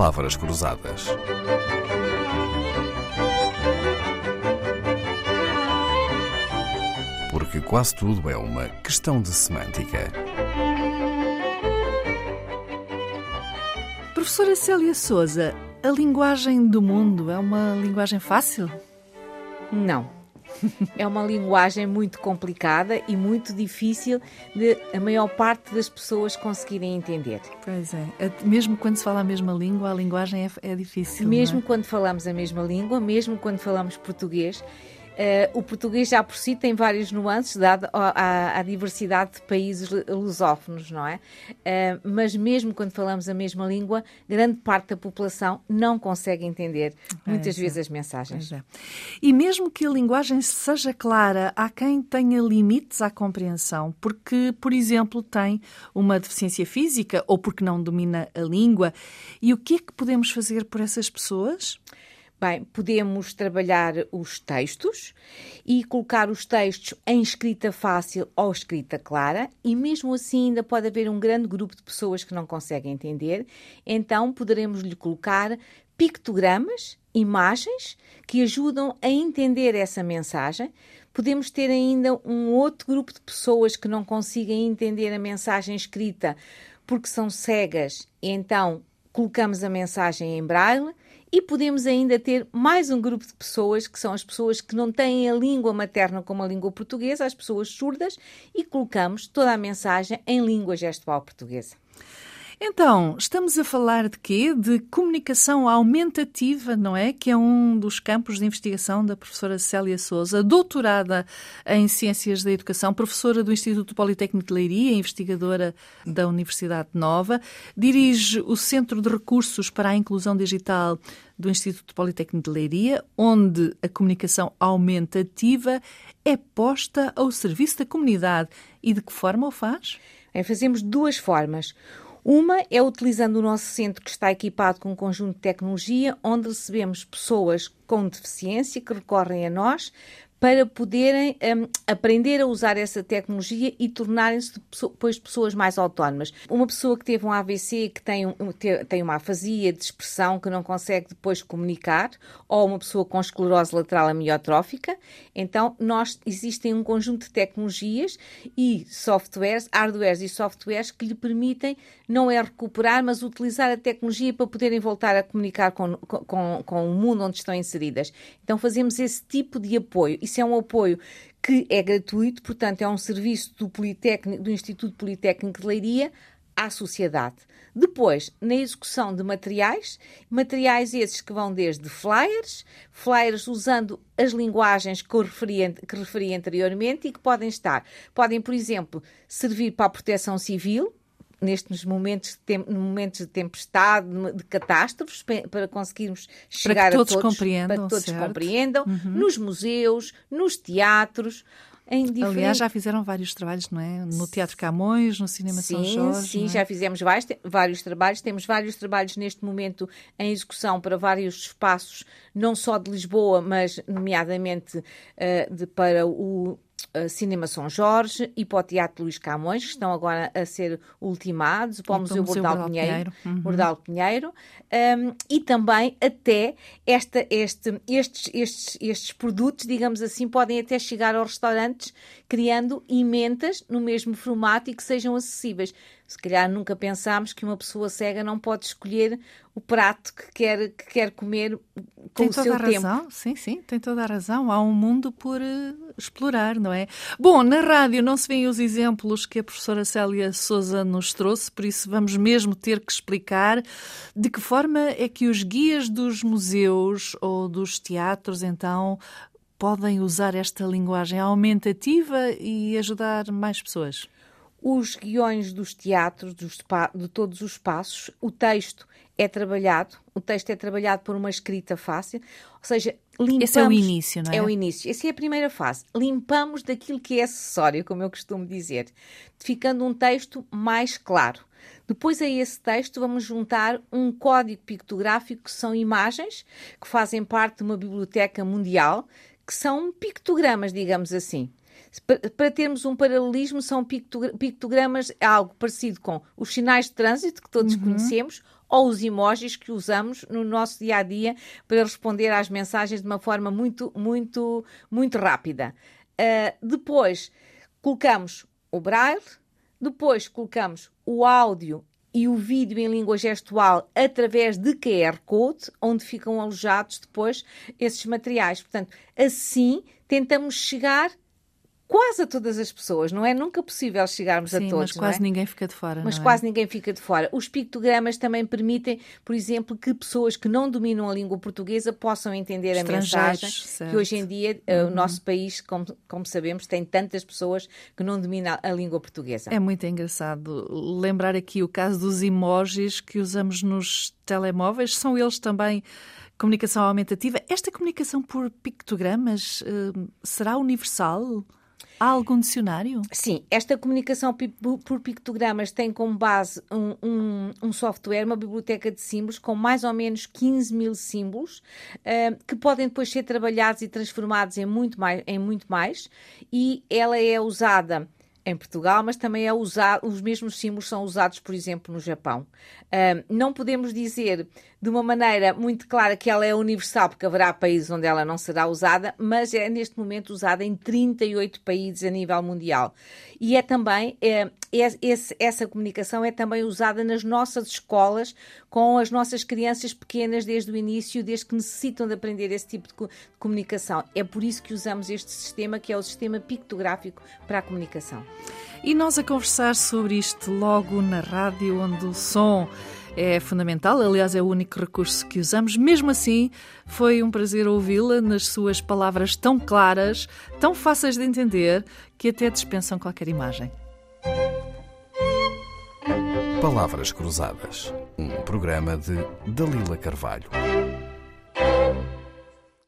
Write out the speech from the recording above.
palavras cruzadas. Porque quase tudo é uma questão de semântica. Professora Célia Souza, a linguagem do mundo é uma linguagem fácil? Não. É uma linguagem muito complicada e muito difícil de a maior parte das pessoas conseguirem entender. Pois é. Mesmo quando se fala a mesma língua, a linguagem é, é difícil. Mesmo é? quando falamos a mesma língua, mesmo quando falamos português, Uh, o português já por si tem várias nuances, dado a diversidade de países lusófonos, não é? Uh, mas mesmo quando falamos a mesma língua, grande parte da população não consegue entender muitas é, vezes as mensagens. É. E mesmo que a linguagem seja clara, há quem tenha limites à compreensão, porque, por exemplo, tem uma deficiência física ou porque não domina a língua. E o que é que podemos fazer por essas pessoas? Bem, podemos trabalhar os textos e colocar os textos em escrita fácil ou escrita clara, e mesmo assim ainda pode haver um grande grupo de pessoas que não conseguem entender, então poderemos lhe colocar pictogramas, imagens que ajudam a entender essa mensagem. Podemos ter ainda um outro grupo de pessoas que não conseguem entender a mensagem escrita porque são cegas, então colocamos a mensagem em braille e podemos ainda ter mais um grupo de pessoas, que são as pessoas que não têm a língua materna como a língua portuguesa, as pessoas surdas, e colocamos toda a mensagem em língua gestual portuguesa. Então, estamos a falar de quê? De comunicação aumentativa, não é? Que é um dos campos de investigação da professora Célia Souza, doutorada em Ciências da Educação, professora do Instituto Politécnico de Leiria, investigadora da Universidade Nova, dirige o Centro de Recursos para a Inclusão Digital do Instituto Politécnico de Leiria, onde a comunicação aumentativa é posta ao serviço da comunidade. E de que forma o faz? É, fazemos duas formas. Uma é utilizando o nosso centro que está equipado com um conjunto de tecnologia, onde recebemos pessoas com deficiência que recorrem a nós para poderem um, aprender a usar essa tecnologia e tornarem-se depois pessoas mais autónomas. Uma pessoa que teve um AVC, que tem, tem uma afasia de expressão que não consegue depois comunicar, ou uma pessoa com esclerose lateral amiotrófica, então nós existem um conjunto de tecnologias e softwares, hardwares e softwares que lhe permitem não é recuperar, mas utilizar a tecnologia para poderem voltar a comunicar com, com, com o mundo onde estão inseridas. Então fazemos esse tipo de apoio isso é um apoio que é gratuito, portanto, é um serviço do, Politécnico, do Instituto Politécnico de Leiria à sociedade. Depois, na execução de materiais, materiais esses que vão desde flyers, flyers usando as linguagens que, referi, que referi anteriormente e que podem estar, podem, por exemplo, servir para a proteção civil, nestes momentos de, momentos de tempestade, de catástrofes, para conseguirmos chegar para todos a todos, para que todos certo. compreendam, uhum. nos museus, nos teatros. Diferentes... Aliás, já fizeram vários trabalhos, não é? No Teatro Camões, no Cinema sim, São Jorge. Sim, é? já fizemos vários, vários trabalhos. Temos vários trabalhos neste momento em execução para vários espaços, não só de Lisboa, mas nomeadamente uh, de, para o uh, Cinema São Jorge e para o Teatro Luís Camões, que estão agora a ser ultimados, para o Museu Bordal Pinheiro, Pinheiro. Bordal Pinheiro um, e também até esta, este, estes, estes, estes produtos, digamos assim, podem até chegar aos restaurantes criando emendas no mesmo formato e que sejam acessíveis. Se calhar nunca pensámos que uma pessoa cega não pode escolher o prato que quer, que quer comer com tem o seu a tempo. Razão. Sim, sim, tem toda a razão. Há um mundo por uh, explorar, não é? Bom, na rádio não se vêem os exemplos que a professora Célia Souza nos trouxe, por isso vamos mesmo ter que explicar de que forma é que os guias dos museus ou dos teatros, então, podem usar esta linguagem aumentativa e ajudar mais pessoas. Os guiões dos teatros, dos, de todos os espaços, o texto é trabalhado, o texto é trabalhado por uma escrita fácil, ou seja, limpamos... Esse é o início, não é? É o início. Essa é a primeira fase. Limpamos daquilo que é acessório, como eu costumo dizer, ficando um texto mais claro. Depois a esse texto vamos juntar um código pictográfico que são imagens que fazem parte de uma biblioteca mundial, que são pictogramas, digamos assim. Para termos um paralelismo, são pictogramas, algo parecido com os sinais de trânsito que todos uhum. conhecemos, ou os emojis que usamos no nosso dia a dia para responder às mensagens de uma forma muito, muito, muito rápida. Uh, depois colocamos o braille, depois colocamos o áudio e o vídeo em língua gestual através de QR Code, onde ficam alojados depois esses materiais. Portanto, assim tentamos chegar quase a todas as pessoas, não é nunca possível chegarmos Sim, a todos. Mas quase é? ninguém fica de fora. Mas é? quase ninguém fica de fora. Os pictogramas também permitem, por exemplo, que pessoas que não dominam a língua portuguesa possam entender a mensagem. Certo. Que hoje em dia uhum. o nosso país, como, como sabemos, tem tantas pessoas que não dominam a língua portuguesa. É muito engraçado lembrar aqui o caso dos emojis que usamos nos telemóveis. São eles também comunicação aumentativa. Esta comunicação por pictogramas uh, será universal? Há algum dicionário? Sim, esta comunicação por pictogramas tem como base um, um, um, software, uma biblioteca de símbolos com mais ou menos 15 mil símbolos uh, que podem depois ser trabalhados e transformados em muito mais, em muito mais e ela é usada em Portugal, mas também é usado, os mesmos símbolos são usados, por exemplo, no Japão. Uh, não podemos dizer de uma maneira muito clara que ela é universal, porque haverá países onde ela não será usada, mas é neste momento usada em 38 países a nível mundial. E é também, é, é, esse, essa comunicação é também usada nas nossas escolas, com as nossas crianças pequenas desde o início, desde que necessitam de aprender esse tipo de, de comunicação. É por isso que usamos este sistema, que é o sistema pictográfico para a comunicação. E nós a conversar sobre isto logo na rádio, onde o som é fundamental, aliás, é o único recurso que usamos. Mesmo assim, foi um prazer ouvi-la nas suas palavras tão claras, tão fáceis de entender, que até dispensam qualquer imagem. Palavras Cruzadas, um programa de Dalila Carvalho.